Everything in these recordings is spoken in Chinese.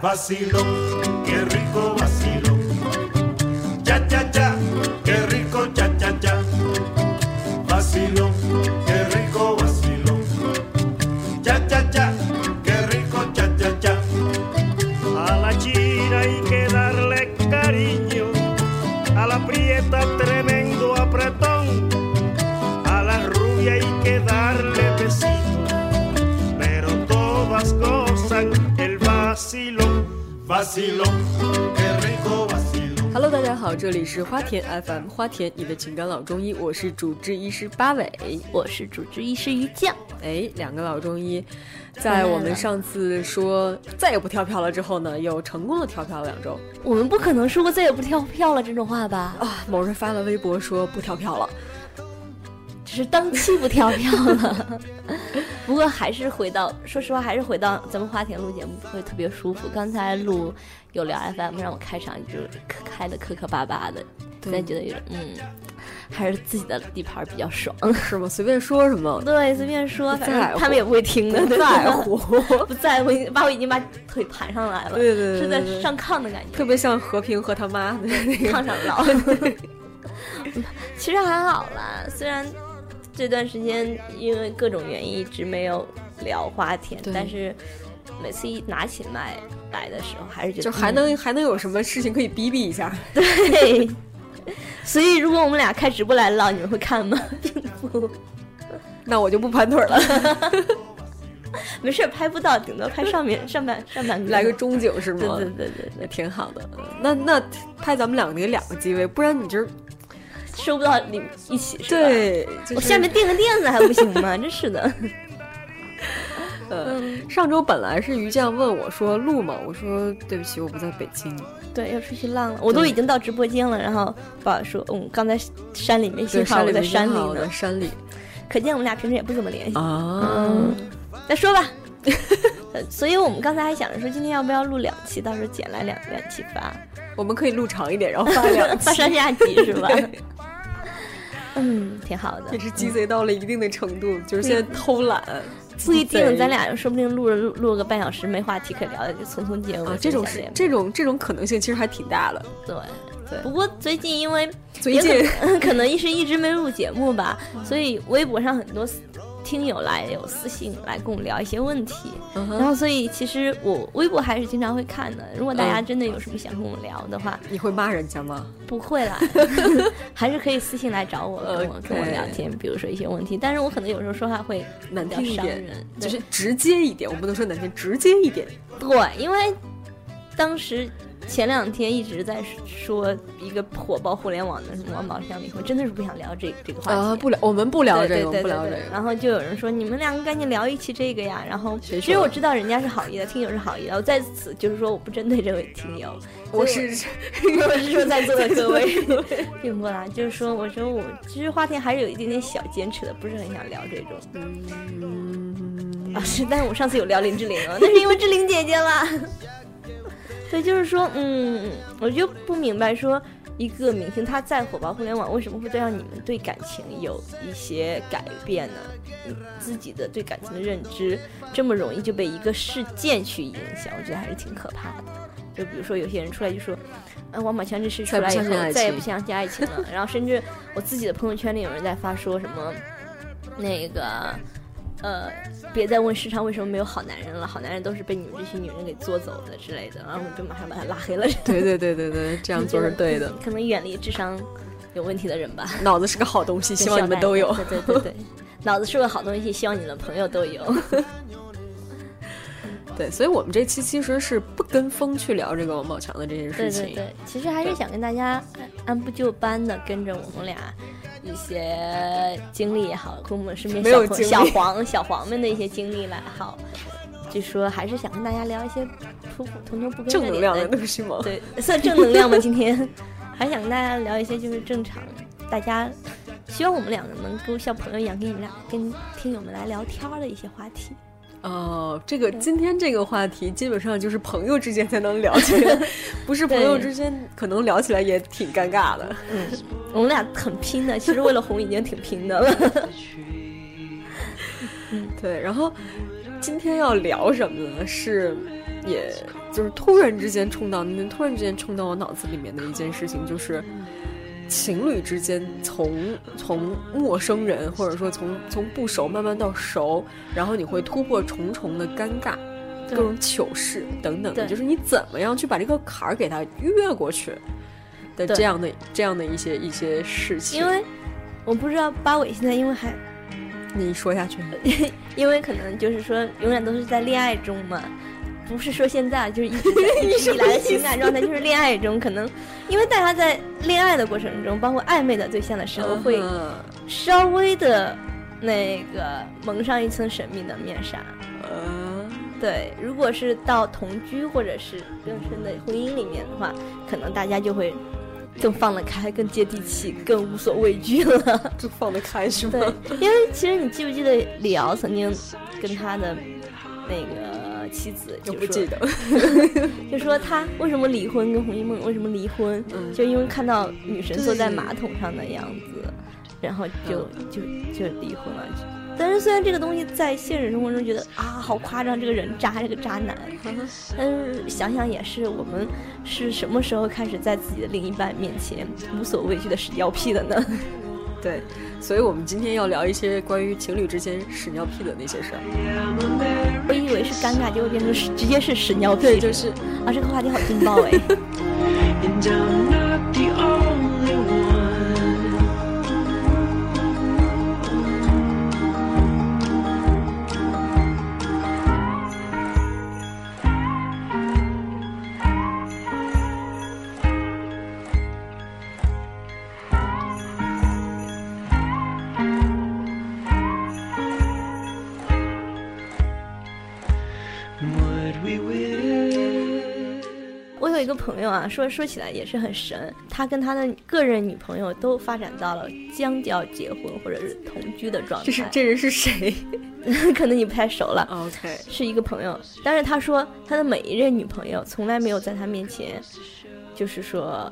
vacilón, qué rico Hello，大家好，这里是花田 FM，花田你的情感老中医，我是主治医师八尾，我是主治医师于酱。哎，两个老中医，在我们上次说再也不跳票了之后呢，又成功的跳票了两周我们不可能说过再也不跳票了这种话吧？啊。某人发了微博说不跳票了，只是当期不跳票了。不过还是回到，说实话，还是回到咱们花田录节目会特别舒服。刚才录有聊 FM，让我开场就开的磕磕巴巴的，现在觉得有点嗯，还是自己的地盘比较爽。是吗？随便说什么，对，随便说，反正他们也不会听的，不在乎，不在乎，把我已经把腿盘上来了，对对对是在上炕的感觉。特别像和平和他妈的那个炕上老。其实还好啦，虽然这段时间因为各种原因一直没有聊花田，但是每次一拿起麦来的时候，还是觉得就还能、还能有什么事情可以逼逼一下？嗯对。所以，如果我们俩开直播来唠，你们会看吗？并不，那我就不盘腿了，没事儿，拍不到，顶多拍上面上半上半个，来个中景是吗？对对对对挺好的。那那拍咱们两个得两个机位，不然你这收不到你一起是吧？，对，就是我下面垫个垫子还不行吗？真是的。呃，上周本来是于酱问我说录吗？我说对不起，我不在北京。对，要出去浪了，我都已经到直播间了，然后爸爸说，嗯，刚才山里没，信号，我在山里呢山里可见我们俩平时也不怎么联系。啊。嗯，再说吧。呃 所以我们刚才还想着说，今天要不要录两期，到时候剪来两两期发，我们可以录长一点，然后发两期，发上下集是吧？嗯，挺好的也。是鸡贼到了一定的程度，就是现在偷懒。不一定，咱俩说不定录了录录了个半小时，没话题可聊的，就匆匆结尾。啊，这种是这种这种可能性其实还挺大的。对。对不过最近因为最近可 可能一是一直没录节目吧，所以微博上很多听友来有私信来跟我聊一些问题，嗯然后所以其实我微博还是经常会看的。如果大家嗯真的有什么想跟我聊的话，你会骂人家吗？不会啦，还是可以私信来找我，跟我跟我聊天，比如说一些问题。但是我可能有时候说话会难听一点就是直接一点，我不能说难听，直接一点。对，因为当时前两天一直在说一个火爆互联网的什么王宝强离婚，真的是不想聊这这个话题。啊，不聊，我们不聊这个，不聊这个。然后就有人说你们两个赶紧聊一期这个呀。然后其实我知道人家是好意的，听友是好意的。我在此就是说我不针对这位听友，我是 我是说在座的各位，并不啦，就是说我说我其实花田还是有一点点小坚持的，不是很想聊这种。嗯啊，是，但是我上次有聊林志玲啊，那是因为志玲姐姐啦。对，就是说，嗯，我就不明白，说一个明星他再火爆互联网，为什么会对让你们对感情有一些改变呢？你自己的对感情的认知这么容易就被一个事件去影响，我觉得还是挺可怕的。就比如说有些人出来就说，呃，王宝强这事出来以后再也不相信爱情了，然后甚至我自己的朋友圈里有人在发说什么，那个。呃，别再问世上为什么没有好男人了，好男人都是被你们这群女人给做走的之类的，然后我们就马上把他拉黑了。对对对对对，这样做是对的。可能远离智商有问题的人吧。脑子是个好东西，希望你们都有。对对对对，脑子是个好东西，希望你的朋友都有。对，所以我们这期其实是不跟风去聊这个王宝强的这件事情。对对对，其实还是想跟大家按按部就班的跟着我们俩一些经历也好，跟我们身边小小黄 小黄们的一些经历来好，就说还是想跟大家聊一些普普通通不跟正能量的的东西吗？对，算正能量吗？今天还想跟大家聊一些就是正常，大家 希望我们两个能够像朋友一样跟你们俩跟听友们来聊天儿的一些话题。哦，这个今天这个话题基本上就是朋友之间才能聊起来，不是朋友之间可能聊起来也挺尴尬的。嗯，我们俩很拼的，其实为了红已经挺拼的了。对，然后今天要聊什么呢？是也就是突然之间冲到突然之间冲到我脑子里面的一件事情，就是情侣之间从从陌生人或者说从从不熟慢慢到熟，然后你会突破重重的尴尬。各种糗事等等的，就是你怎么样去把这个坎儿给它越过去的这样的这样的一些一些事情。因为我不知道八尾现在因为还你说下去，因为可能就是说永远都是在恋爱中嘛，不是说现在就是一一直以来的情感状态就是恋爱中，可能因为大家在恋爱的过程中，包括暧昧的对象的时候，会嗯稍微的那个蒙上一层神秘的面纱。嗯对，如果是到同居或者是更深的婚姻里面的话，可能大家就会更放得开、更接地气、更无所畏惧了。就放得开是吗？对，因为其实你记不记得李敖曾经跟他的那个妻子就说我不记得。就说他为什么离婚，跟洪一梦为什么离婚，嗯就因为看到女神坐在马桶上的样子，然后就就就离婚了。但是虽然这个东西在现实生活中觉得啊好夸张，这个人渣，这个渣男，但是想想也是，我们是什么时候开始在自己的另一半面前无所畏惧的屎尿屁的呢？对，所以我们今天要聊一些关于情侣之间屎尿屁的那些事儿。我以为是尴尬，结果变成是直接是屎尿屁，对，就是啊，这个话题好劲爆哎。有一个朋友啊，说说起来也是很神，他跟他的个人女朋友都发展到了将要结婚或者是同居的状态。这是这人是谁 可能你不太熟了，？OK，是一个朋友，但是他说他的每一任女朋友从来没有在他面前，就是说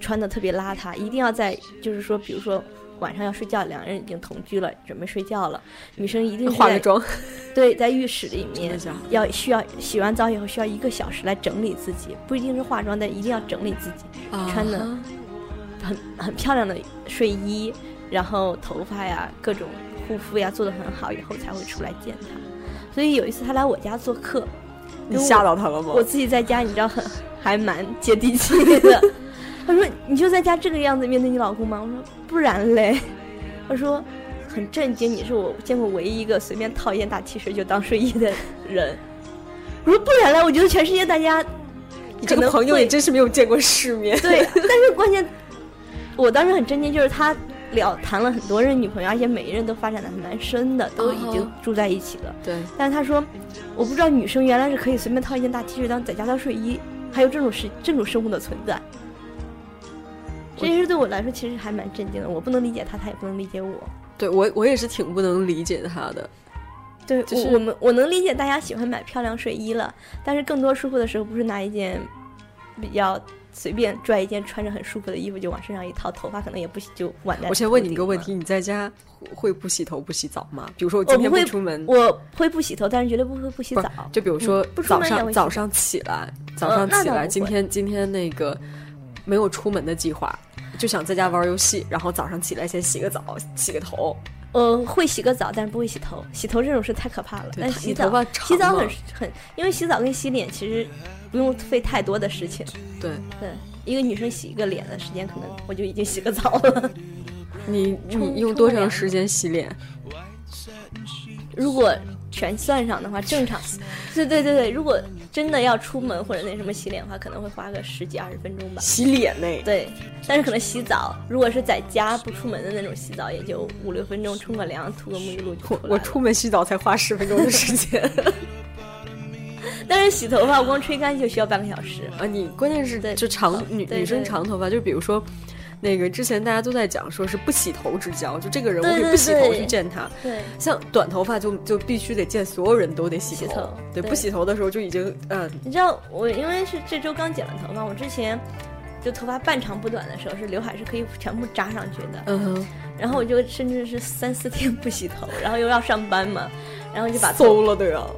穿的特别邋遢，一定要在就是说，比如说晚上要睡觉，两人已经同居了，准备睡觉了，女生一定化个妆，对，在浴室里面要需要洗完澡以后需要一个小时来整理自己，不一定是化妆，但一定要整理自己，穿的啊很很漂亮的睡衣，然后头发呀各种护肤呀做的很好以后才会出来见他。所以有一次他来我家做客，你吓到他了吗？我自己在家你知道很还蛮接地气的。他说你就在家这个样子面对你老公吗？我说不然嘞。他说很震惊，你是我见过唯一一个随便套一件大 T 恤就当睡衣的人。我说不然嘞，我觉得全世界大家你这个朋友也真是没有见过世面。对，但是关键，我当时很震惊，就是他了谈了很多任女朋友，而且每一任都发展的还蛮深的，都已经哦住在一起了。对，但是他说，我不知道女生原来是可以随便套一件大 T 恤当在家当睡衣，还有这种事这种生物的存在。这件事对我来说其实还蛮震惊的，我不能理解他，他也不能理解我。对我我也是挺不能理解他的。对，就是我我们我能理解大家喜欢买漂亮睡衣了，但是更多舒服的时候不是拿一件比较随便拽一件穿着很舒服的衣服就往身上一套，头发可能也不洗就挽在。我先问你一个问题：，你在家会会不洗头不洗澡吗？比如说我今天不会出门，我会不洗头，但是绝对不会不洗澡。就比如说嗯早上早上起来，早上起来，今天今天那个没有出门的计划，就想在家玩游戏，然后早上起来先洗个澡，洗个头，呃，会洗个澡，但是不会洗头。洗头这种事太可怕了。但洗澡头发长洗澡很很，因为洗澡跟洗脸其实不用费太多的事情。对对，一个女生洗一个脸的时间，可能我就已经洗个澡了。你你用多长时间洗脸？如果全算上的话，正常。对对对对，如果真的要出门或者那什么洗脸的话，可能会花个十几二十分钟吧。洗脸呢？对，但是可能洗澡，如果是在家不出门的那种洗澡，也就五六分钟，冲个凉，涂个沐浴露就出来了。我出门洗澡才花十分钟的时间 但是洗头发，我光吹干就需要半个小时。啊！你关键是对就长女女生长头发，就比如说。那个之前大家都在讲，说是不洗头之交，就这个人我可以不洗头去见他。对，像短头发就就必须得见所有人都得洗洗头对，对不洗头的时候就已经嗯你知道我因为是这周刚剪了头发，我之前就头发半长不短的时候，是刘海是可以全部扎上去的。嗯哼，然后我就甚至是三四天不洗头，然后又要上班嘛，然后就把头馊了都要。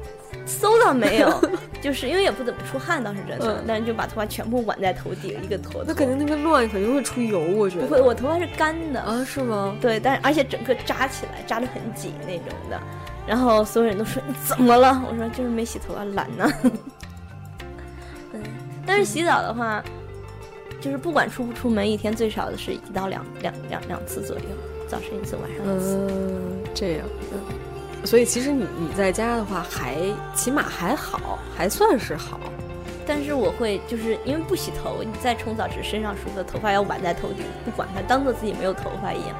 搜到没有，就是因为也不怎么出汗，倒是真的，嗯但是就把头发全部挽在头顶，一个坨坨。那肯定那边乱肯定会出油，我觉得。不会，我头发是干的，啊，是吗？对，但是而且整个扎起来，扎得很紧那种的。然后所有人都说你怎么了？我说就是没洗头啊，懒呢。嗯，但是洗澡的话，就是不管出不出门，一天最少的是一到两两两两次左右，早晨一次，晚上一次。嗯，这样，嗯。所以其实你你在家的话还起码还好，还算是好。但是我会就是因为不洗头，你再冲澡只身上舒服的，头发要挽在头顶，不管它，当做自己没有头发一样。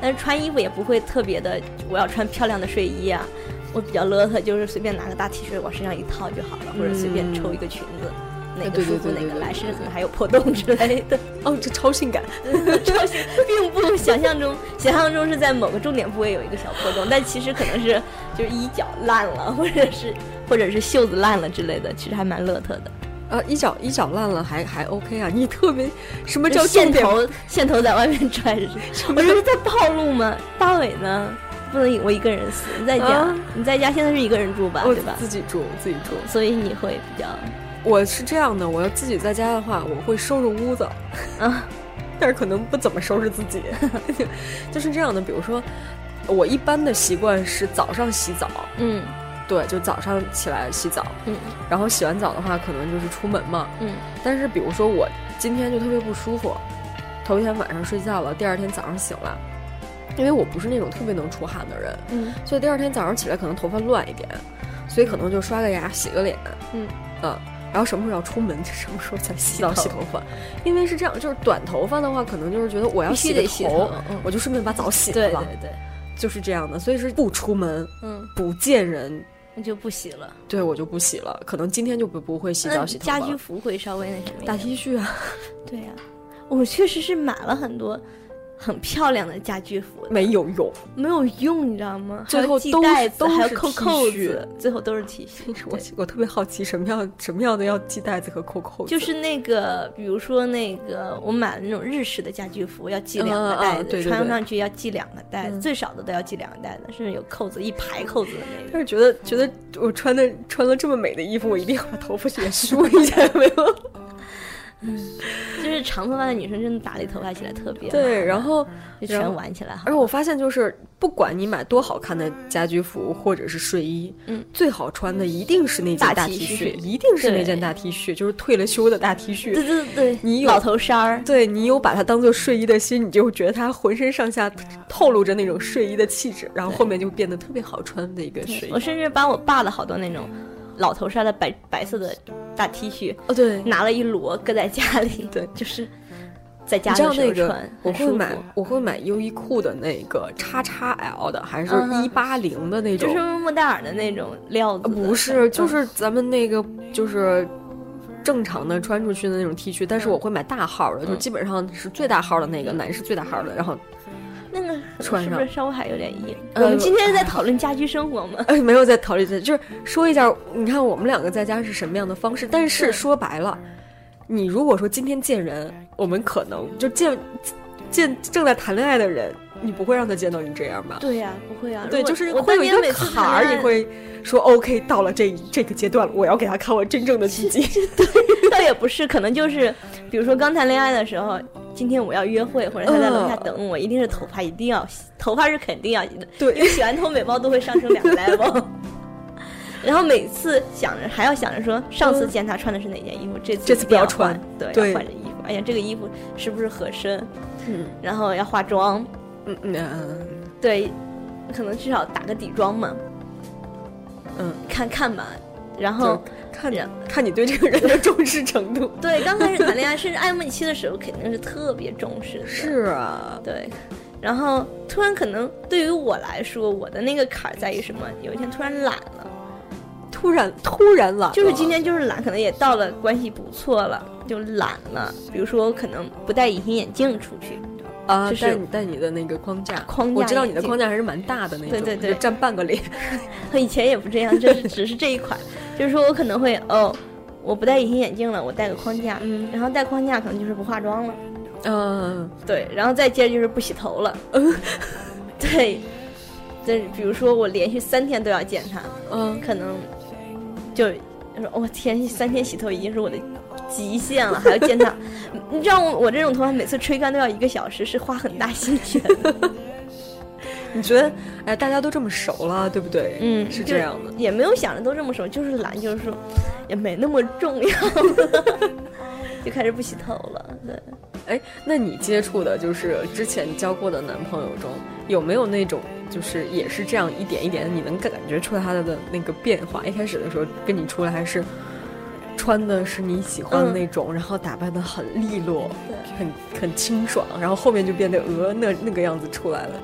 但是穿衣服也不会特别的，我要穿漂亮的睡衣啊。我比较邋遢，就是随便拿个大 T 恤往身上一套就好了，或者随便抽一个裙子，哪个舒服哪个来，甚至可能还有破洞之类的。哦，这超性感。超 性并不想象中，想象中是在某个重点部位有一个小破洞，但其实可能是就是衣角烂了，或者是或者是袖子烂了之类的，其实还蛮邋遢的。啊，衣角衣角烂了还还 OK 啊？你特别什么叫线？头线头在外面拽着，我这是在暴露吗？大伟呢？不能我一个人死。你在家，啊你在家现在是一个人住吧？对吧？自己住，自己住。所以你会比较我是这样的，我要自己在家的话，我会收拾屋子，啊，但是可能不怎么收拾自己，就是这样的。比如说，我一般的习惯是早上洗澡，嗯。对，就早上起来洗澡，嗯。然后洗完澡的话，可能就是出门嘛。嗯。但是比如说我今天就特别不舒服，头一天晚上睡觉了，第二天早上醒了，因为我不是那种特别能出汗的人，嗯。所以第二天早上起来可能头发乱一点，所以可能就刷个牙、洗个脸，嗯。嗯，然后什么时候要出门，什么时候才洗澡、洗头发，因为是这样，就是短头发的话，可能就是觉得我要洗个头我就顺便把澡洗了，对对对，就是这样的，所以是不出门、嗯，不见人，那就不洗了。对我就不洗了，可能今天就不不会洗澡、洗头发家居服会稍微那什么一大点。T 恤啊，对呀、我确实是买了很多很漂亮的家居服，没有用。没有用，你知道吗？最后还有系都都是还要扣扣子，最后都是 T 恤。我我特别好奇什么样什么样的要系带子和扣扣子，就是那个，比如说那个，我买了那种日式的家居服，要系两个带子，对对对穿上去要系两个带子，嗯最少的都要系两个带子，甚至有扣子一排扣子的那种。但是觉得觉得我穿的穿了这么美的衣服，我一定要把头发也梳一下，有 没有？就是长头发的女生真的打理头发起来特别对，然后就全玩起来好而且我发现就是，不管你买多好看的家居服或者是睡衣，嗯，最好穿的一定是那件大大 T 恤恤，一定是那件大 T 恤，就是退了休的大 T 恤。对对对，你有老头衫儿，对你有把它当做睡衣的心，你就会觉得它浑身上下透露着那种睡衣的气质，然后后面就变得特别好穿的一个睡衣我。甚至把我爸的好多那种老头衫的白白色的大 T 恤哦，对，拿了一摞搁在家里，对。就是在家的时候那个穿，我会买我会买优衣库的那个叉叉 L 的，还是一八零的那种？就是莫代尔的那种料子，呃不是，就嗯是咱们那个就是正常的穿出去的那种 T 恤，但是我会买大号的，就嗯基本上是最大号的那个，男士最大号的，然后那个穿上是不是稍微还有点硬？呃我们今天是在讨论家居生活吗？呃没有在考虑这，就是说一下，你看我们两个在家是什么样的方式，但是说白了，你如果说今天见人，我们可能就见见正在谈恋爱的人，你不会让他见到你这样吧？对呀、不会啊。对，就是我会有一个坎儿，你会说 OK，到了这这个阶段了，我要给他看我真正的自己。对倒也不是，可能就是，比如说刚谈恋爱的时候，今天我要约会，或者他在楼下嗯等我，一定是头发一定要洗，头发是肯定要洗的，对因为洗完头美包都会上升两个 level。然后每次想着还要想着说，上次见他穿的是哪件衣服，这次这次不要穿，对，对要换着衣服。哎呀，这个衣服是不是合身？嗯然后要化妆，嗯嗯对，可能至少打个底妆嘛，嗯，看看吧。然后看着看你对这个人的重视程度。对，刚开始谈恋爱，甚至暧昧期的时候，肯定是特别重视的。是啊，对，然后突然可能对于我来说，我的那个坎儿在于什么？有一天突然懒了，突然突然懒了，就是今天就是懒，可能也到了关系不错了，就懒了。比如说，我可能不戴隐形眼镜出去，啊，就是带你带你的那个框架，框架我知道你的框架还是蛮大的那种，对对对占半个脸。我以前也不这样，就是只是这一款，就是说我可能会哦，我不戴隐形眼镜了，我戴个框架，嗯然后戴框架可能就是不化妆了，嗯对，然后再接着就是不洗头了，嗯对，这比如说我连续三天都要见他，嗯可能就他说我、天，三天洗头已经是我的极限了，还要见他。你你知道我我这种头发每次吹干都要一个小时，是花很大心血的。你觉得，哎，大家都这么熟了，对不对？嗯，是这样的。也没有想着都这么熟，就是懒，就是说也没那么重要，就开始不洗头了。对，哎，那你接触的就是之前交过的男朋友中，有没有那种就是也是这样一点一点，你能感觉出来他的那个变化？一开始的时候跟你出来还是穿的是你喜欢的那种，然后打扮的很利落，对很很清爽，然后后面就变得呃那那个样子出来了。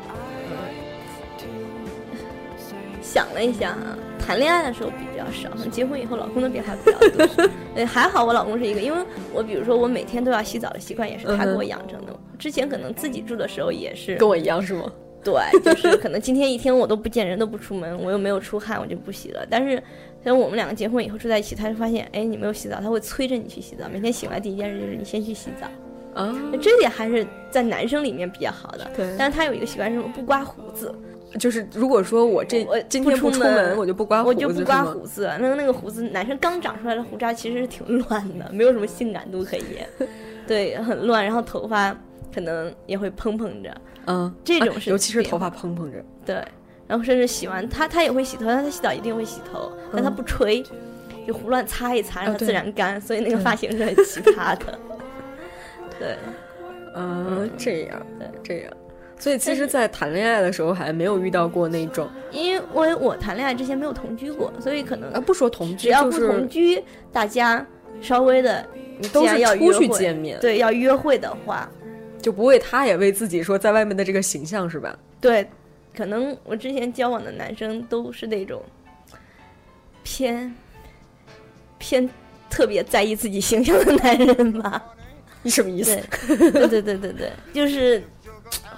想了一下啊，谈恋爱的时候比较少，结婚以后老公的变化比较多。呃，还好我老公是一个，因为我比如说我每天都要洗澡的习惯也是他给我养成的。之前可能自己住的时候也是跟我一样是吗？对，就是可能今天一天我都不见人，都不出门，我又没有出汗，我就不洗了。但是等我们两个结婚以后住在一起，他就发现，哎，你没有洗澡，他会催着你去洗澡。每天醒来第一件事就是你先去洗澡，啊，这点还是在男生里面比较好的。对但是他有一个习惯是什么？不刮胡子，就是如果说我这我今天不出门门，我就不刮胡子，我就不刮胡子。那个那个胡子，男生刚长出来的胡渣其实是挺乱的，没有什么性感度可言，对，很乱。然后头发可能也会蓬蓬着，嗯，这种是啊尤其是头发蓬蓬着。对，然后甚至洗完他他也会洗头，但他洗澡一定会洗头，但他不吹，就胡乱擦一擦，让它自然干，所以那个发型是很奇葩的。对，嗯，这样，对。这样。所以其实，在谈恋爱的时候还没有遇到过那种，因为我谈恋爱之前没有同居过，所以可能啊，不说同居，只要不就是同居，大家稍微的，你都是既然要出去约面，对，要约会的话，就不为他也为自己说在外面的这个形象是吧？对，可能我之前交往的男生都是那种偏偏特别在意自己形象的男人吧。你什么意思对？，对对对对对，就是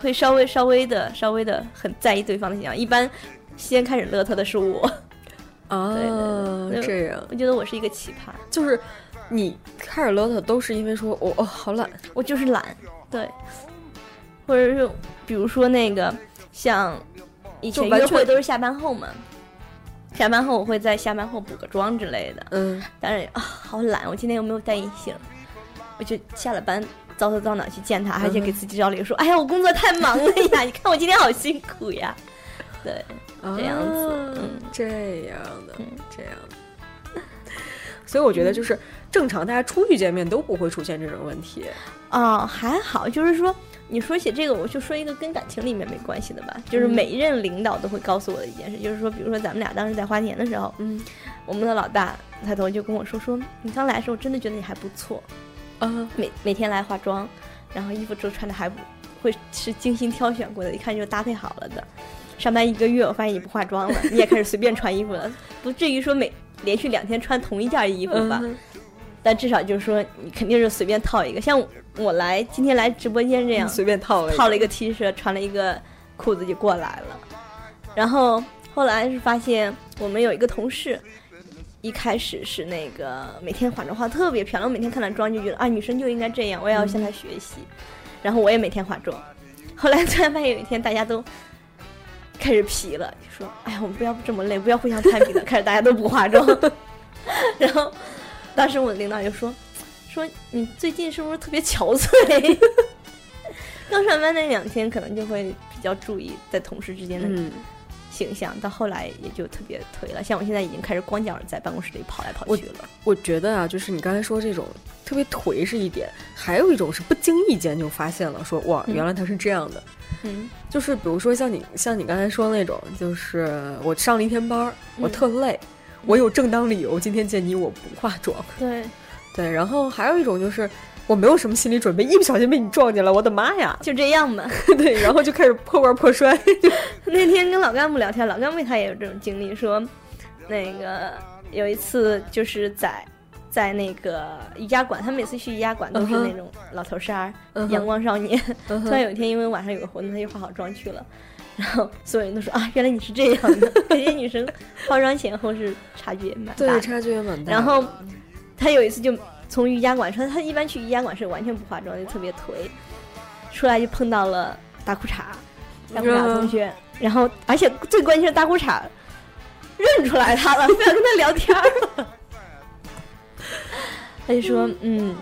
会稍微稍微的稍微的很在意对方的形象。一般先开始乐他的是我，哦 对对，这样我觉得我是一个奇葩，就是你开始 lot 都是因为说我哦好懒，我就是懒，对，或者是比如说那个像以前约会都是下班后嘛。下班后我会在下班后补个妆之类的，嗯，当然啊，好懒，我今天又没有带隐形，我就下了班早早早哪去见他，而且给自己找理由说，哎呀，我工作太忙了呀，你看我今天好辛苦呀。对，这样子啊嗯这样的嗯，这样的。所以我觉得就是正常，大家出去见面都不会出现这种问题。哦，还好，就是说，你说起这个，我就说一个跟感情里面没关系的吧，就是嗯每一任领导都会告诉我的一件事，就是说，比如说咱们俩当时在花田的时候，嗯我们的老大抬头就跟我说说，你刚来的时候，我真的觉得你还不错，啊，每每天来化妆，然后衣服都穿的还不会是精心挑选过的，一看就搭配好了的。上班一个月，我发现你不化妆了，你也开始随便穿衣服了，不至于说每连续两天穿同一件衣服吧？嗯但至少就是说，你肯定是随便套一个。像我来今天来直播间这样，随便套了一个套了一个 T 恤，穿了一个裤子就过来了。然后后来是发现我们有一个同事，一开始是那个每天化妆化特别漂亮，我每天看她妆就觉得啊，女生就应该这样，我也要向她学习。然后我也每天化妆。后来突然发现有一天大家都开始皮了，就说：“哎呀，我们不要这么累，不要互相攀比了。”开始大家都不化妆。然后当时我的领导就说：“说你最近是不是特别憔悴？” 刚上班那两天可能就会比较注意在同事之间的嗯，形象，到后来也就特别颓了。像我现在已经开始光脚在办公室里跑来跑去了。我觉得啊，就是你刚才说这种特别颓是一点，还有一种是不经意间就发现了，说哇，嗯原来他是这样的。嗯就是比如说像你像你刚才说那种，就是我上了一天班儿，我嗯特累，我有正当理由今天见你我不化妆。对，对，然后还有一种就是我没有什么心理准备，一不小心被你撞见了，我的妈呀！就这样吧。对，然后就开始破罐破摔。那天跟老干部聊天，老干部他也有这种经历，说那个有一次就是在在那个瑜伽馆，他每次去瑜伽馆都是那种老头衫儿、阳光少年。嗯突然有一天，因为晚上有个活动，他就化好妆去了。然后所有人都说啊，原来你是这样的。感觉女生化妆前后是差距也蛮大对，的。差距也蛮大。然后他有一次就从瑜伽馆出来，他一般去瑜伽馆是完全不化妆，就特别颓，出来就碰到了大裤衩，大裤衩同学，然后而且最关键是大裤衩认出来他了，非要跟他聊天儿。他就说：“嗯，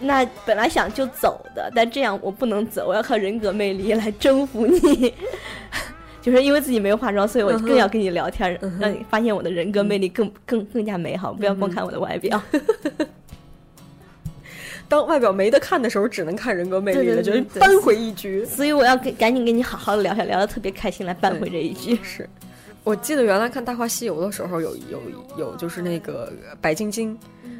那本来想就走的，但这样我不能走，我要靠人格魅力来征服你。就是因为自己没有化妆，所以我更要跟你聊天让你发现我的人格魅力更更更加美好，不要光看我的外表。当外表没得看的时候，只能看人格魅力了，就是扳回一局。所以我要跟赶紧跟你好好的聊下，聊的特别开心，来扳回这一局。是，我记得原来看《大话西游》的时候有，有有就是那个白晶晶，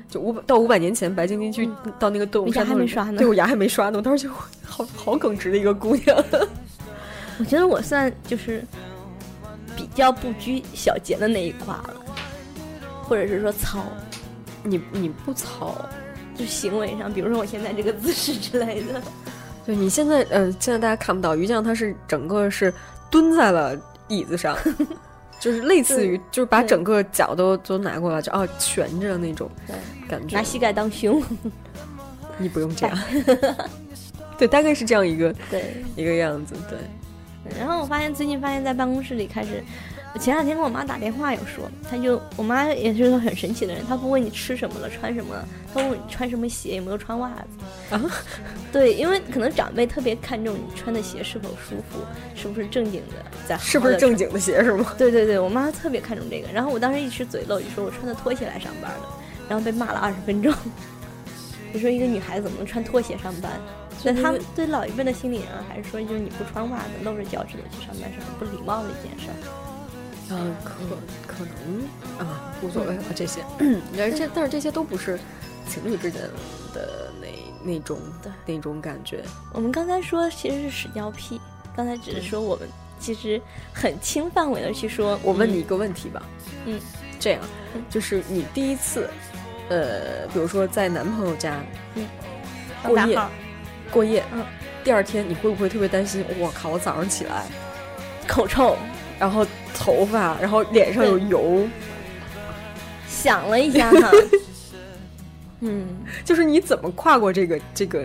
就五百到五百年前，白晶晶去到那个动物山还没刷呢。对我牙还没刷呢，我当时就好 好耿直的一个姑娘。我觉得我算就是比较不拘小节的那一挂了，或者是说糙，你你不糙，就行为上，比如说我现在这个姿势之类的。对你现在呃，现在大家看不到于酱，他是整个是蹲在了椅子上，就是类似于就是把整个脚都都拿过来，就哦悬着那种对，感觉。拿膝盖当胸。你不用这样，对，大概是这样一个对，一个样子，对。然后我发现最近发现，在办公室里开始，我前两天跟我妈打电话有说，她就我妈也是个很神奇的人，她不问你吃什么了，穿什么了，她问你穿什么鞋，有没有穿袜子。啊，对，因为可能长辈特别看重你穿的鞋是否舒服，是不是正经的，在是不是正？经的鞋是吗？对对对，我妈特别看重这个。然后我当时一直嘴漏，就说我穿的拖鞋来上班的，然后被骂了二十分钟。你说一个女孩子怎么能穿拖鞋上班？那他们对老一辈的心理啊，还是说就是你不穿袜子露着脚趾头去上班是很不礼貌的一件事儿。嗯，可可能啊，无所谓了这些。但是这但是这些都不是情侣之间的那那种对那种感觉。我们刚才说其实是屎尿屁，刚才只是说我们其实很轻范围的去说。嗯我问你一个问题吧，嗯，这样嗯就是你第一次，呃，比如说在男朋友家嗯过夜过夜，嗯，第二天你会不会特别担心？我靠，我早上起来，口臭，然后头发，然后脸上有油，想了一下哈，嗯，就是你怎么跨过这个这个？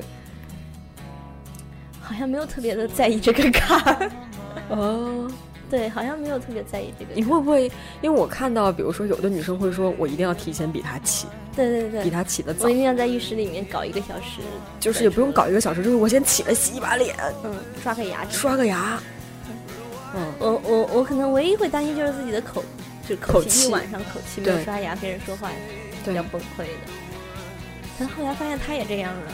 好像没有特别的在意这个坎儿。哦，对，好像没有特别在意这个你。会不会？因为我看到，比如说有的女生会说，我一定要提前比他起，对对对，比他起的早我一，定要在浴室里面搞一个小时，就是也不用搞一个小时，就是我先起来洗一把脸，嗯，刷个牙，刷个牙。嗯，我我我可能唯一会担心就是自己的口，就口气一晚上口气没有刷牙，跟人说话比对较崩溃的。但后来发现他也这样了，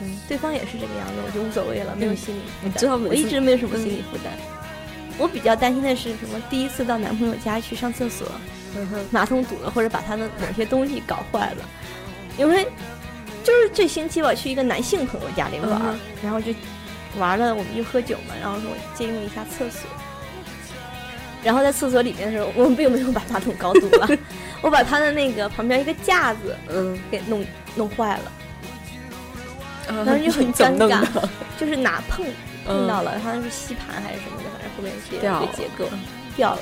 嗯，对方也是这个样子，我就无所谓了，没有心理负担。我一直没有什么心理负担。我比较担心的是什么？第一次到男朋友家去上厕所，嗯马桶堵了，或者把他的某些东西搞坏了，因为就是这星期我去一个男性朋友家里玩然后就玩了，我们就喝酒嘛，然后说我借用一下厕所。然后在厕所里面的时候，我们并没有把马桶搞堵了，我把他的那个旁边一个架子嗯，给弄弄坏了，当当时就很尴尬？就是哪碰碰到嗯了，好像是吸盘还是什么的，反正后面是一个结构掉了。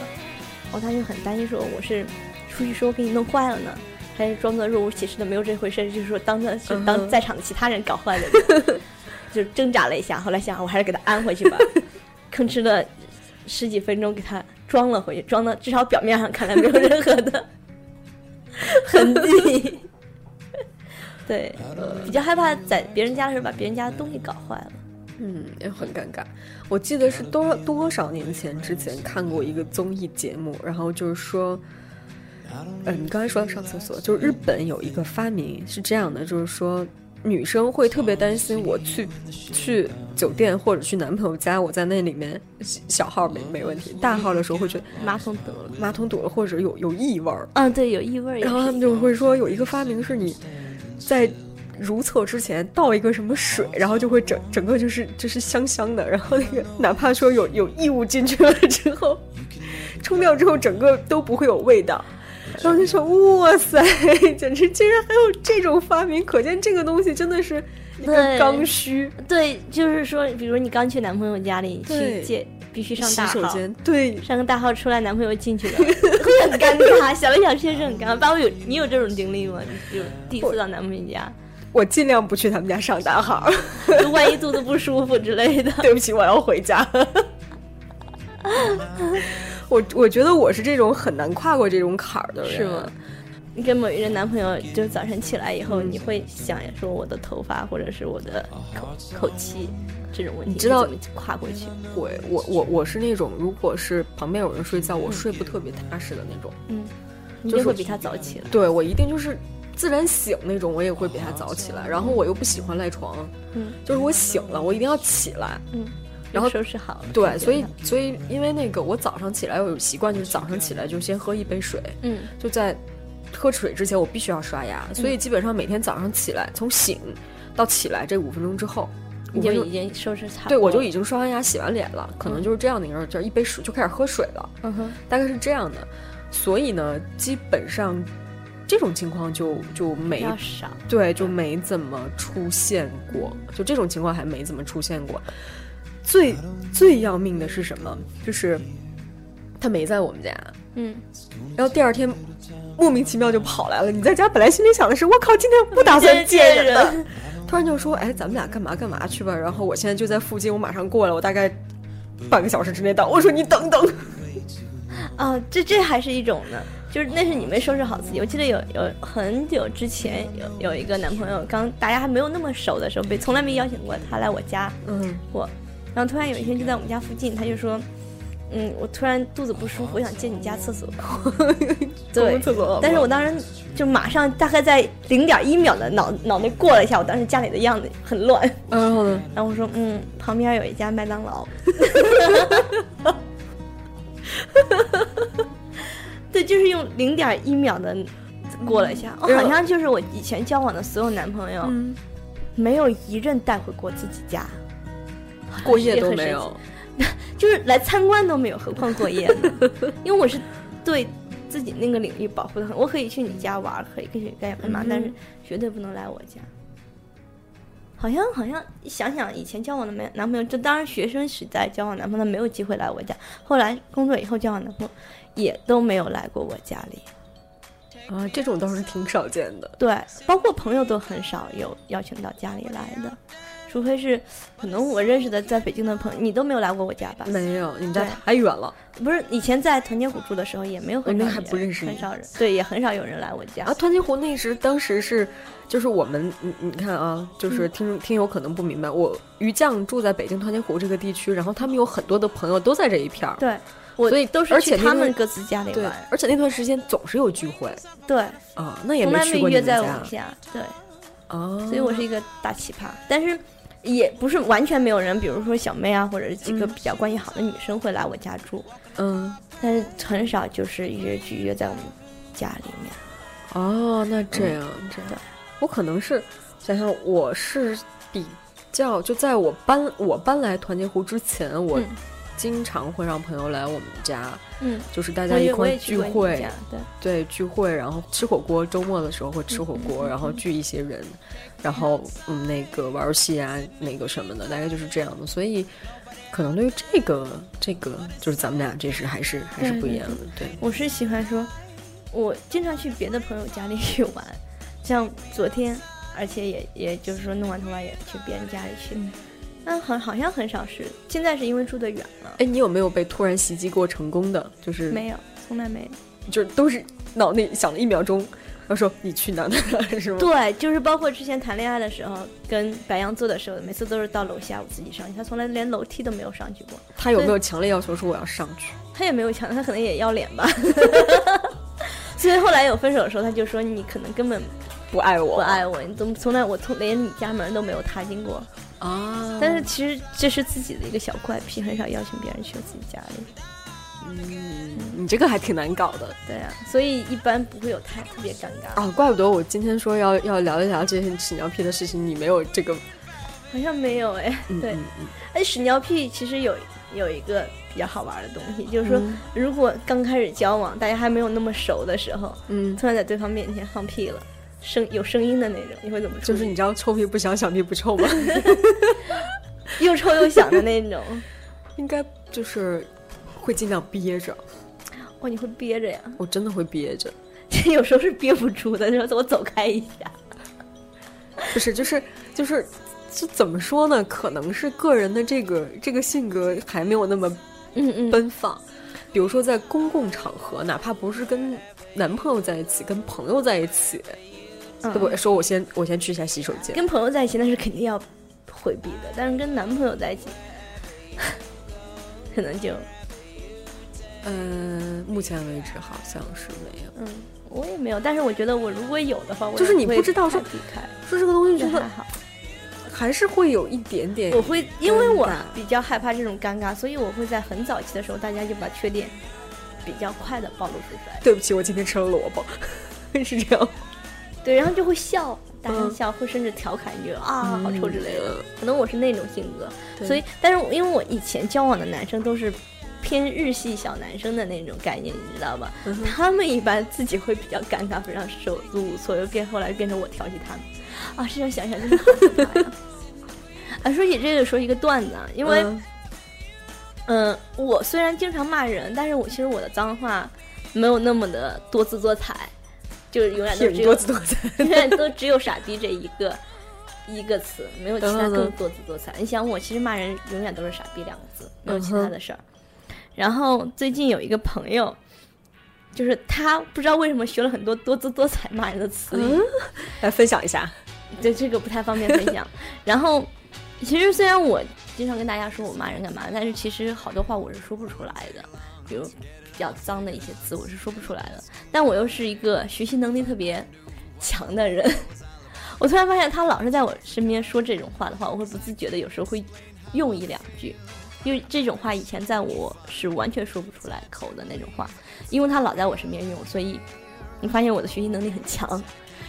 然后他就很担心，说我是出去说我给你弄坏了呢，还是装作若无其事的没有这回事，就是说当着当在场的其他人搞坏的呢，就挣扎了一下，后来想我还是给他安回去吧，吭哧了十几分钟给他装了回去，装的至少表面上看来没有任何的 痕迹。对，比较害怕在别人家的时候把别人家的东西搞坏了。嗯，也很尴尬。我记得是多多少年前之前看过一个综艺节目，然后就是说，呃，你刚才说到上厕所，就是日本有一个发明是这样的，就是说女生会特别担心我去去酒店或者去男朋友家，我在那里面小号没没问题，大号的时候会觉得马桶堵了。马桶堵了或者有有异味儿，嗯，对，有异味儿。然后他们就会说有一个发明是你在如厕之前倒一个什么水，然后就会整整个就是就是香香的，然后那个哪怕说有有异物进去了之后，冲掉之后整个都不会有味道。然后就说哇塞，简直竟然还有这种发明，可见这个东西真的是一个刚需。对，就是说，比如你刚去男朋友家里去借，必须上大号，手间，对，上个大号出来，男朋友进去了，会很尴尬。想了想，确实很尴尬。爸爸有你有这种经历吗？你就第一次到男朋友家，我尽量不去他们家上大号。就万一肚子不舒服之类的。对不起，我要回家。我我觉得我是这种很难跨过这种坎儿的人，是吗？你跟某一任男朋友，就早晨起来以后，嗯你会想说我的头发或者是我的口口气这种问题，你知道怎么跨过去？我我我我是那种，如果是旁边有人睡觉，我睡不特别踏实的那种。嗯，就是会比他早起来。对我一定就是自然醒那种，我也会比他早起来。然后我又不喜欢赖床，嗯就是我醒了，我一定要起来。嗯，然后收拾好了。对，所以所以因为那个我早上起来我有习惯，就是早上起来就先喝一杯水，嗯就在喝水之前我必须要刷牙，所以基本上每天早上起来从醒到起来这五分钟之后，你五分钟就已经收拾差。对我就已经刷完牙、洗完脸了，可能就是这样的一个，就是一杯水就开始喝水了，嗯哼大概是这样的。所以呢，基本上这种情况就就没少。对就没怎么出现过，就这种情况还没怎么出现过。最最要命的是什么？就是他没在我们家，嗯，然后第二天莫名其妙就跑来了。你在家本来心里想的是，我靠，今天不打算见人的，突然就说，哎，咱们俩干嘛干嘛去吧。然后我现在就在附近，我马上过来，我大概半个小时之内到。我说你等等，啊，这这还是一种呢，就是那是你没收拾好自己。我记得有有很久之前有有一个男朋友，刚大家还没有那么熟的时候，被从来没邀请过他来我家嗯，过，然后突然有一天就在我们家附近，他就说。嗯，我突然肚子不舒服，我想借你家厕所。对，厕所但是我当时就马上大概在零点一秒的脑脑内过了一下，我当时家里的样子很乱。然后呢？然后我说，嗯，旁边有一家麦当劳。对，就是用零点一秒的过了一下，我、然后好像就是我以前交往的所有男朋友，嗯，没有一任带回过自己家，过夜都没有。就是来参观都没有，何况过夜呢？因为我是对自己那个领域保护的很，我可以去你家玩，可以跟你干干嘛，嗯但是绝对不能来我家。好像好像想想以前交往的男男朋友，这当然学生时代交往男朋友没有机会来我家，后来工作以后交往男朋友也都没有来过我家里。啊，这种倒是挺少见的。对，包括朋友都很少有邀请到家里来的，除非是可能我认识的在北京的朋友，你都没有来过我家吧？没有，你们家太远了。不是以前在团结湖住的时候也没有很那还少人不认识很少人，对，也很少有人来我家。啊！团结湖那时当时是，就是我们，你你看啊，就是听听友可能不明白，我于酱住在北京团结湖这个地区，然后他们有很多的朋友都在这一片儿，对，我所以都是去他们各自家里对玩，，而且那段时间总是有聚会。对，啊，那也从来去过你们约在我家。们家，对，哦，所以我是一个大奇葩，但是。也不是完全没有人，比如说小妹啊，或者是几个嗯比较关系好的女生会来我家住，嗯。但是很少就是约聚约在我们家里面。哦，那这样这样，我可能是想想，我是比较就在我搬我搬来团结湖之前，我嗯经常会让朋友来我们家，嗯，就是大家一块聚会对，对聚会，然后吃火锅，周末的时候会吃火锅，然后聚一些人，然后嗯那个玩游戏啊，那个什么的，大概就是这样的。所以可能对于这个这个，就是咱们俩这是还是还是不一样的，对。我是喜欢说，我经常去别的朋友家里去玩，像昨天，而且也也就是说弄完头发也去别人家里去，但好好像很少是，现在是因为住得远了，哎，你有没有被突然袭击过成功的？就是没有，从来没有。就是都是脑内想了一秒钟，然后说你去哪哪哪是吗？对，就是包括之前谈恋爱的时候，跟白羊座的时候，每次都是到楼下我自己上去，他从来连楼梯都没有上去过，他有没有强烈要求说我要上去？他也没有强，他可能也要脸吧。所以后来有分手的时候，他就说你可能根本不爱我？不爱我，你怎么从来我从连你家门都没有踏进过。啊！但是其实这是自己的一个小怪癖，很少邀请别人去自己家里。嗯，你这个还挺难搞的对啊，所以一般不会有太特别尴尬。啊！怪不得我今天说要要聊一聊这些屎尿屁的事情，你没有这个。好像没有哎，对嗯嗯，嗯哎，屎尿屁其实有有一个比较好玩的东西，就是说，嗯如果刚开始交往，大家还没有那么熟的时候，嗯，突然在对方面前放屁了，声有声音的那种，你会怎么？就是你知道臭屁不响，响屁不臭吗？又臭又响的那种，应该就是会尽量憋着，哇，你会憋着呀？我真的会憋着。有时候是憋不住的，就说我走开一下。不是，就是就是，这怎么说呢？可能是个人的这个这个性格还没有那么嗯嗯，奔放。比如说在公共场合，哪怕不是跟男朋友在一起，跟朋友在一起，嗯对不对？说我先我先去一下洗手间，跟朋友在一起那是肯定要回避的，但是跟男朋友在一起，可能就嗯，目前为止好像是没有。嗯，我也没有。但是我觉得我如果有的话，我就是你不知道说避开，说这个东西，觉得就还好。还是会有一点点我会因为我比较害怕这种尴尬，所以我会在很早期的时候，大家就把缺点比较快的暴露出来。对不起，我今天吃了萝卜，是这样。对，然后就会笑，大声嗯笑，会甚至调侃一句啊好臭之类的。嗯可能我是那种性格，所以但是因为我以前交往的男生都是偏日系小男生的那种概念，你知道吧？嗯他们一般自己会比较尴尬，非常手足无措，又变后来变成我调戏他们。啊，这样想想真的好可怕呀！啊，说起这个，说一个段子啊，因为嗯嗯，我虽然经常骂人，但是我其实我的脏话没有那么的多姿多彩，就是永远都只有多姿多彩。永远都只有傻逼这一个一个词，没有其他更多姿多彩。你想，我其实骂人永远都是傻逼两个字，没有其他的事儿。然后最近有一个朋友，就是他不知道为什么学了很多多姿多彩骂人的词来分享一下。对这个不太方便分享。然后，其实虽然我经常跟大家说我骂人干嘛，但是其实好多话我是说不出来的，比如比较脏的一些词我是说不出来的。但我又是一个学习能力特别强的人，我突然发现他老是在我身边说这种话的话，我会不自觉的有时候会用一两句。因为这种话以前在我是完全说不出来口的那种话，因为他老在我身边用，所以你发现我的学习能力很强。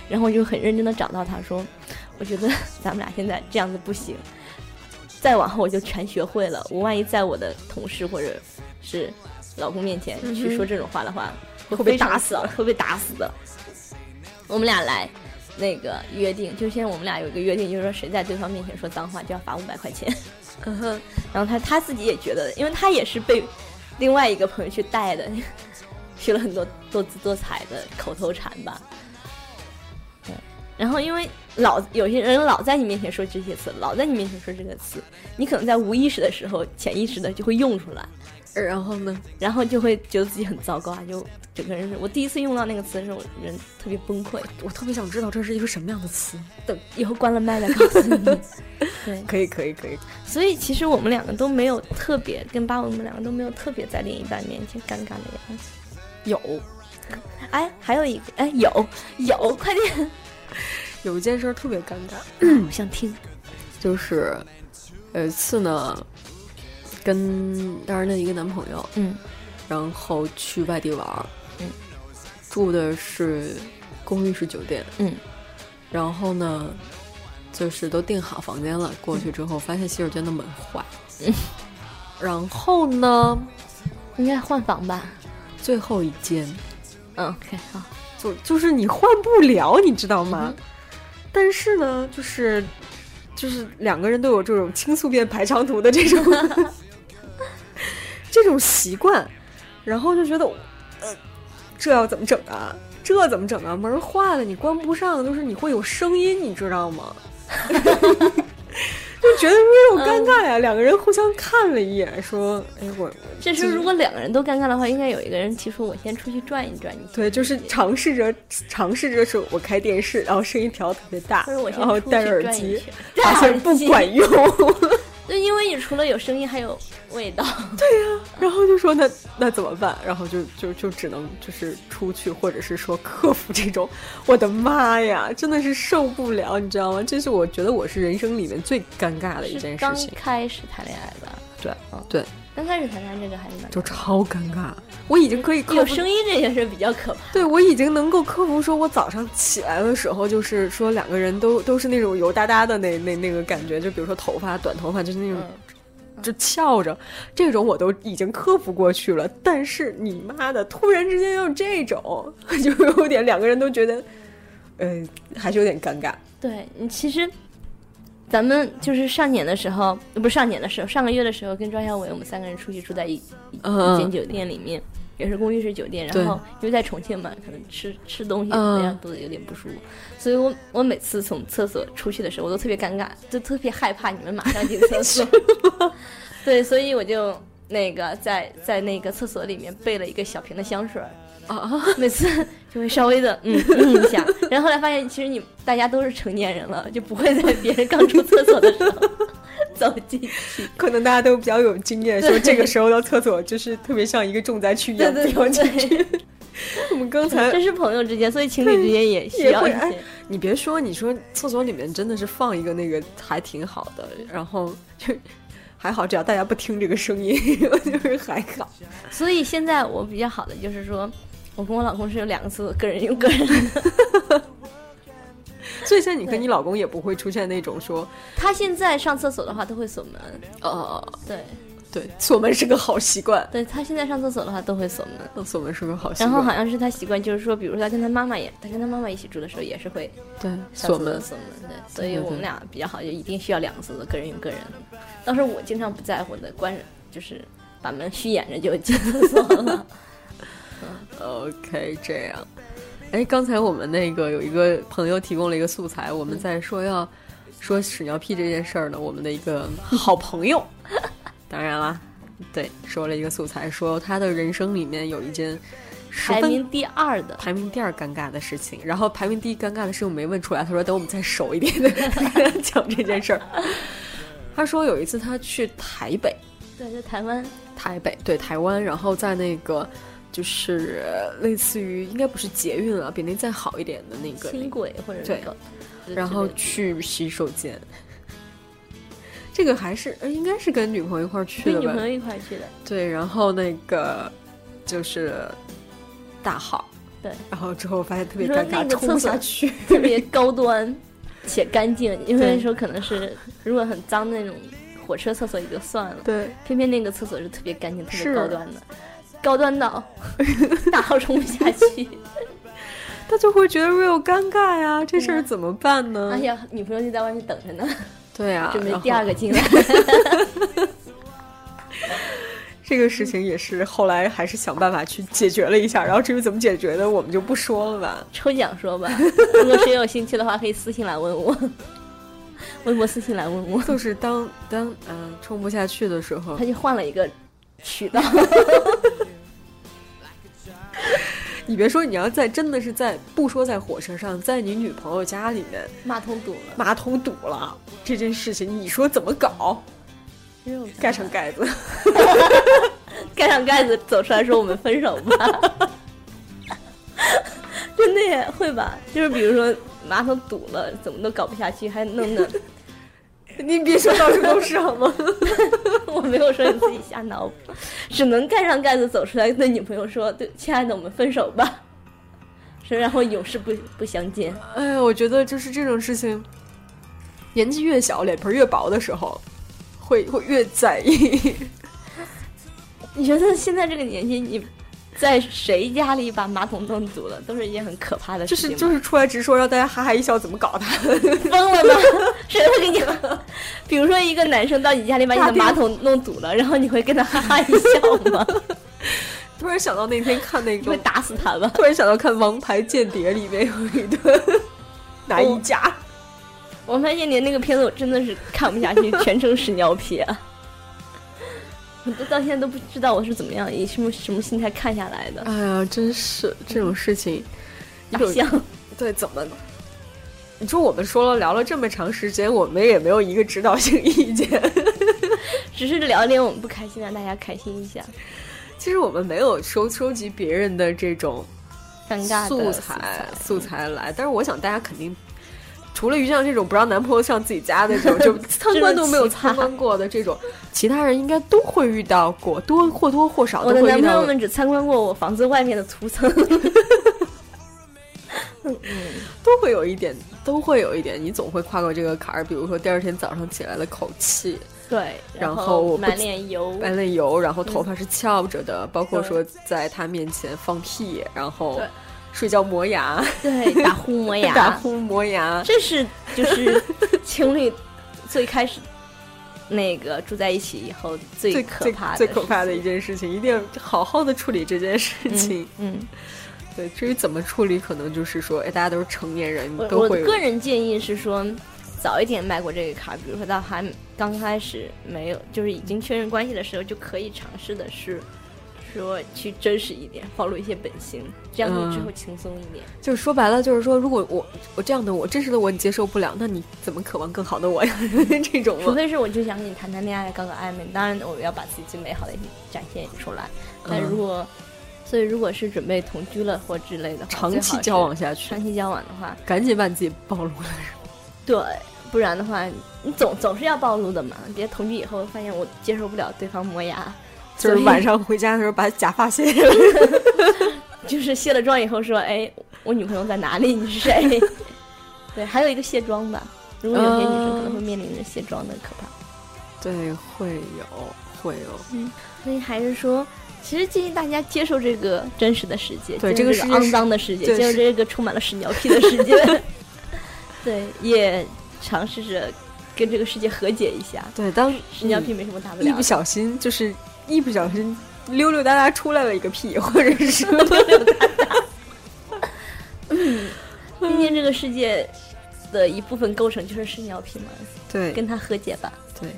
然后我就很认真的找到他说，我觉得 咱们俩现在这样子不行，再往后我就全学会了。我万一在我的同事或者是老公面前去说这种话的话，会被打死骚会被打死的。我们俩来那个约定，就现在我们俩有一个约定，就是说谁在对方面前说脏话就要罚五百块钱。嗯哼，然后他他自己也觉得，因为他也是被另外一个朋友去带的，学了很多多姿多彩的口头禅吧。对，然后因为老有些人老在你面前说这些词，老在你面前说这个词，你可能在无意识的时候，潜意识的就会用出来，然后呢？然后就会觉得自己很糟糕啊，就整个人是我第一次用到那个词的时候，人特别崩溃。我特别想知道这是一个什么样的词。等以后关了麦再告诉你。对，可以，可以，可以。所以其实我们两个都没有特别跟八，我们两个都没有特别在另一半面前尴尬的样子。有哎，还有一个，哎，有有，快点，有一件事儿特别尴尬，嗯，我想听。就是有一次呢，跟当时的一个男朋友，嗯。然后去外地玩儿，嗯，住的是公寓式酒店，嗯。然后呢，就是都订好房间了，过去之后发现洗手间的门坏，嗯。然后呢，应该换房吧？最后一间。嗯，OK，好。就就是你换不了，你知道吗？嗯。但是呢，就是就是两个人都有这种倾诉变排长途的这种这种习惯，然后就觉得呃，这要怎么整啊？这怎么整啊？门坏了，你关不上，就是你会有声音，你知道吗？就觉得说这种尴尬呀，两个人互相看了一眼，说：“哎，我这时候如果两个人都尴尬的话，应该有一个人提出我先出去转一转。你 对，就是尝试着尝试着说，我开电视，然后声音调特别大然后戴耳机，发现不管用，对，因为你除了有声音，还有味道。对呀然后就说那那怎么办？然后就就就只能就是出去，或者是说克服这种，我的妈呀，真的是受不了，你知道吗？这是我觉得我是人生里面最尴尬的一件事情，开始谈恋爱吧？对嗯对，刚开始谈恋爱这个还是蛮就超尴尬。我已经可以克服有声音这件事比较可怕。对，我已经能够克服，说我早上起来的时候，就是说两个人都都是那种油哒哒的那那那个感觉，就比如说头发短头发，就是那种、就翘着，这种我都已经克服过去了。但是你妈的，突然之间要这种，就有点两个人都觉得，呃，还是有点尴尬。对你其实，咱们就是上年的时候，呃不是上年的时候，上个月的时候跟庄小伟我们三个人出去住在一一嗯一间酒店里面，也是公寓式酒店。然后因为在重庆嘛，可能吃吃东西嗯这样肚子有点不舒服，所以我我每次从厕所出去的时候，我都特别尴尬，就特别害怕你们马上进厕所。对，所以我就那个在在那个厕所里面备了一个小瓶的香水儿，啊，每次就会稍微的嗯嗯一下，然后后来发现其实你大家都是成年人了，就不会在别人刚出厕所的时候 走进去。可能大家都比较有经验，说这个时候到厕所就是特别像一个重灾区一样对对飙进 我们刚才这是朋友之间，所以情侣之间也需要一些。你别说，你说厕所里面真的是放一个那个还挺好的，然后就还好，只要大家不听这个声音，就是还好。所以现在我比较好的就是说，我跟我老公是有两个厕所，个人用个人的。所以现在你跟你老公也不会出现那种说，他现在上厕所的话都会锁门，哦，对对，锁门是个好习惯，对，他现在上厕所的话都会锁门。呃锁门是个好习惯。然后好像是他习惯，就是说，比如说他跟他妈妈也，他跟他妈妈一起住的时候也是会对锁门，锁门，对，所以我们俩比较好，就一定需要两个厕所，个人用个人的。倒是我经常不在乎的，关着就是把门虚掩着就进厕所了。OK，这样。哎，刚才我们那个有一个朋友提供了一个素材，我们在说要说屎尿屁这件事儿呢，我们的一个好朋友，当然啦，对，说了一个素材，说他的人生里面有一件排名第二的，排名第二尴尬的事情，然后排名第一尴尬的事我没问出来，他说等我们再熟一点的 讲这件事儿。他说有一次他去台北，对，在台湾，台北对台湾，然后在那个就是类似于应该不是捷运了，比那再好一点的那个，轻轨或者对那个，然后去洗手间。这个还是呃应该是跟女朋友一块儿去的吧跟女朋？友一块儿去的，对，然后那个就是大号，对，然后之后发现特别尴尬，冲不下去。特别 高端且干净，因为对那时候可能是如果很脏的那种火车厕所也就算了，对，偏偏那个厕所是特别干净、特别高端的，高端到 大号冲不下去。他就会觉得 real 尴尬呀，这事儿怎么办呢？哎呀，女朋友就在外面等着呢，对啊，准备第二个进来。这个事情也是后来还是想办法去解决了一下，然后至于怎么解决的，我们就不说了吧。抽奖说吧，如果谁有兴趣的话，可以私信来问我，微博私信来问我。就是当当嗯、呃冲不下去的时候他，就换了一个渠道，你别说，你要在真的是在不说在火车上，在你女朋友家里面马桶堵了，马桶堵了这件事情，你说怎么搞？盖上盖子 盖上盖子走出来说我们分手吧，真的耶会吧？就是比如说马桶堵了，怎么都搞不下去，还弄的，你别说到处都是好吗？我没有说你自己瞎脑补，只能盖上盖子走出来，对女朋友说：“对，亲爱的，我们分手吧。”说然后永世不不相见。哎呀，我觉得就是这种事情，年纪越小，脸皮越薄的时候，会会越在意。你觉得现在这个年纪，你在谁家里把马桶弄堵了，都是一件很可怕的就是事情吗。就是出来直说，让大家哈哈一笑，怎么搞的？疯了吗？谁会给你？比如说一个男生到你家里把你的马桶弄堵了，然后你会跟他哈哈一笑吗？突然想到那天看那个，你会打死他吧？突然想到看《王牌间谍》里面有一段拿衣架，王牌间谍那个片子我真的是看不下去，全程屎尿屁啊！我 都到现在都不知道我是怎么样以什么什么心态看下来的。哎呀，真是这种事情，大有象，对怎么？你说我们说了聊了这么长时间，我们也没有一个指导性意见。只是聊点我们不开心，让大家开心一下。其实我们没有收收集别人的这种尴尬的素材素材来，但是我想大家肯定。除了于酱这种不让男朋友上自己家的这种，就参观都没有参观过的这种，其他人应该都会遇到过，多或多或少都我的男。朋友们只参观过我房子外面的涂层。都会有一点，都会有一点，你总会跨过这个坎儿。比如说第二天早上起来的口气，对，然后满脸油，满脸油，然后头发是翘着的，包括说在他面前放屁，然后对睡觉磨牙，对，打呼磨牙，打呼磨牙。这是就是 情侣最开始那个住在一起以后最最最可怕的最可怕的一件事情，一定要好好的处理这件事情。嗯，对，至于怎么处理，可能就是说，哎，大家都是成年人，我都会有。我个人建议是说，早一点迈过这个坎儿，比如说到还刚开始没有，就是已经确认关系的时候，就可以尝试的是说去真实一点，暴露一些本性，这样你之后轻松一点。就是说白了，就是说，如果我我这样的我真实的我你接受不了，那你怎么渴望更好的我呀？这种？除非是我就想跟你谈谈恋爱，搞搞暧昧，当然我要把自己最美好的展现出来。但如果，所以如果是准备同居了或之类的话，长期交往下去，长期交往的话，赶紧把你自己暴露了。对，不然的话，你总总是要暴露的嘛。别同居以后发现我接受不了对方磨牙，就是晚上回家的时候把假发卸了。就是卸了妆以后说，哎，我女朋友在哪里？你是谁？对，还有一个卸妆吧。如果有些女生可能会面临着卸妆的可怕，对，会有，会有。嗯所以还是说，其实建议大家接受这个真实的世界，对接受这个肮脏的世界，接受这个充满了屎尿屁的世界。对，也尝试着跟这个世界和解一下。对，当屎尿屁没什么大不了，一不小心就是一不小心溜溜达达出来了一个屁，或者是 毕竟这个世界的一部分构成就是屎尿屁嘛，对跟他和解吧。对，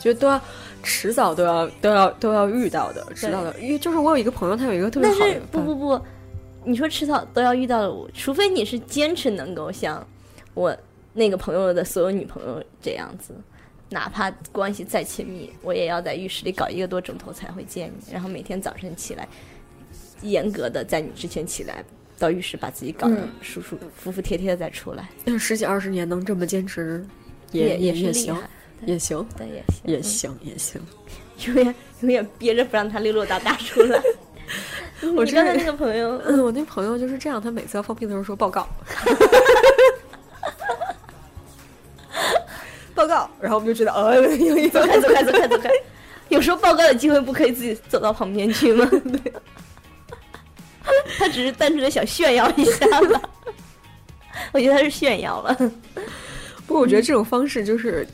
觉得都要迟早都要都要都要遇到的，迟早的。因为就是我有一个朋友，他有一个特别但是好的不不不，你说迟早都要遇到的我，除非你是坚持能够像我那个朋友的所有女朋友这样子，哪怕关系再亲密，我也要在浴室里搞一个多钟头才会见你，然后每天早晨起来，严格的在你之前起来。到浴室把自己搞得嗯舒舒服服帖帖的再出来，但十几二十年能这么坚持，也也也行害，也行，对也行，也行，也行。永远永远憋着不让他溜溜达达出来。我刚才那个朋友，嗯，我那朋友就是这样，他每次要放屁的时候说报告，报告，然后我们就觉得，呃，走开走开走开走开。有时候报告的机会不可以自己走到旁边去吗？对，他只是单纯的想炫耀一下吧。我觉得他是炫耀了。不过我觉得这种方式就是。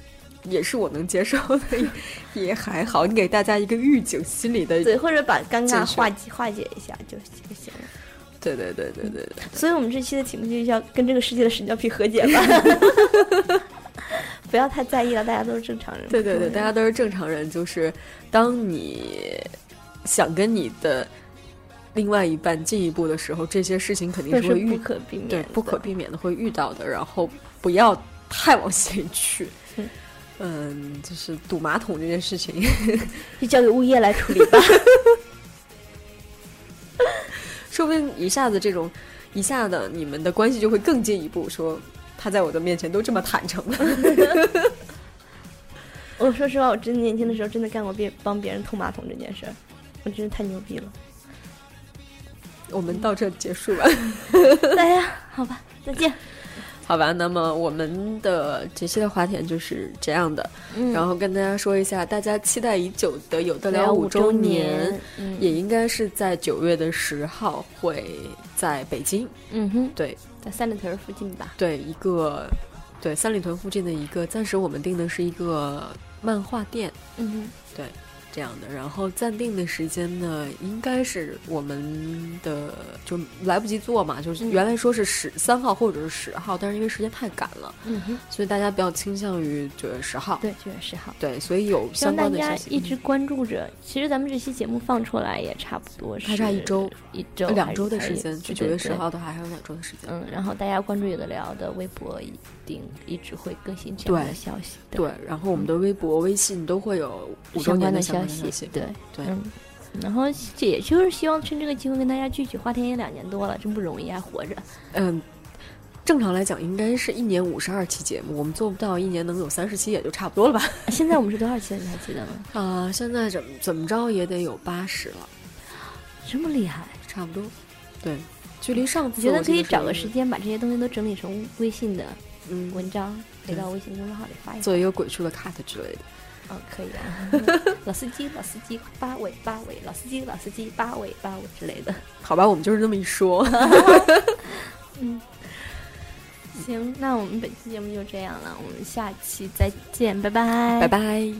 也是我能接受的，也也还好。你给大家一个预警，心理的对，或者把尴尬化解化解一下就就行了。对对对对对对。所以我们这期的题目就叫“跟这个世界的屎尿屁和解”吧。不要太在意了，大家都是正常人。对对对，大家都是正常人。就是当你想跟你的另外一半进一步的时候，这些事情肯定是会遇不可避免，对不可避免的会遇到的。然后不要太往心里去。嗯嗯，就是堵马桶这件事情，就交给物业来处理吧。说不定一下子这种，一下子你们的关系就会更进一步。说他在我的面前都这么坦诚了。我说实话，我真的年轻的时候真的干过别帮别人通马桶这件事儿，我真是太牛逼了。我们到这结束吧。大家好吧，再见。好吧，那么我们的这期的花田就是这样的，嗯然后跟大家说一下，大家期待已久的有的聊五周年，嗯也应该是在九月的十号会在北京，嗯哼，对在三里屯附近吧。对，一个对三里屯附近的一个，暂时我们定的是一个漫画店，嗯哼，对。这样的，然后暂定的时间呢，应该是我们的就来不及做嘛，就是嗯原来说是十三号或者是十号，但是因为时间太赶了，嗯哼，所以大家比较倾向于九月十号。对，九月十号。对，所以有相关的家消息。一直关注着。其实咱们这期节目放出来也差不多是还差一周，一周呃两周的时间，距九月十。对对号的话还有两周的时间。嗯，然后大家关注有的聊的微博，一定一直会更新这样的消息。对，然后我们的微博、微信都会有五周相关年的相消关的消息。对对嗯，然后这也就是希望趁这个机会跟大家聚聚。花田也两年多了，真不容易，还活着。嗯，正常来讲应该是一年五十二期节目，我们做不到一年能有三十期，也就差不多了吧？现在我们是多少期了？你还记得吗？啊、现在怎么怎么着也得有八十了，这么厉害！差不多。对，距离上我次觉得可以找个时间把这些东西都整理成微信的嗯，文章，给对到微信公众号里发一发。做一个鬼畜的 cut 之类的。哦，可以啊。老司机，老司机，八尾八尾，老司机，老司机，八尾八尾之类的。好吧，我们就是这么一说。嗯行，那我们本期节目就这样了，我们下期再见，拜拜，拜。拜。